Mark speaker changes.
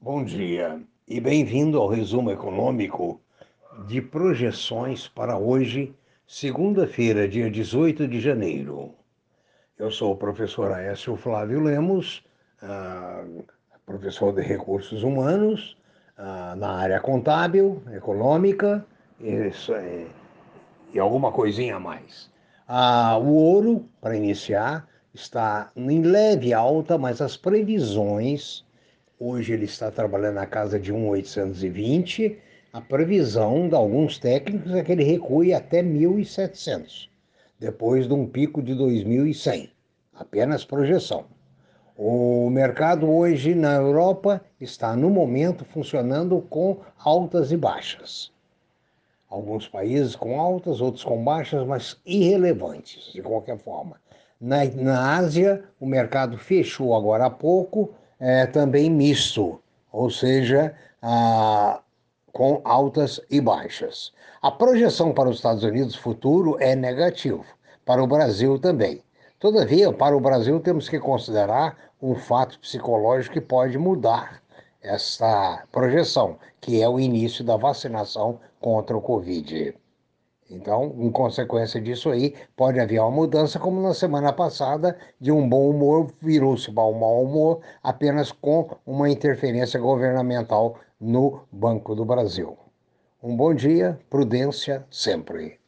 Speaker 1: Bom dia e bem-vindo ao resumo econômico de projeções para hoje, segunda-feira, dia 18 de janeiro. Eu sou o professor Aécio Flávio Lemos, uh, professor de recursos humanos, uh, na área contábil, econômica isso, é, e alguma coisinha a mais. Uh, o ouro, para iniciar, está em leve alta, mas as previsões Hoje ele está trabalhando na casa de 1,820. A previsão de alguns técnicos é que ele recue até 1.700, depois de um pico de 2.100. Apenas projeção. O mercado hoje na Europa está, no momento, funcionando com altas e baixas. Alguns países com altas, outros com baixas, mas irrelevantes, de qualquer forma. Na, na Ásia, o mercado fechou agora há pouco é, também misto, ou seja, com altas e baixas. A projeção para os Estados Unidos futuro é negativo, para o Brasil também. Todavia, para o Brasil temos que considerar um fato psicológico que pode mudar essa projeção, que é o início da vacinação contra o Covid. Então, em consequência disso aí, pode haver uma mudança, como na semana passada, de um bom humor virou-se para um mau humor, apenas com uma interferência governamental no Banco do Brasil. Um bom dia, prudência sempre.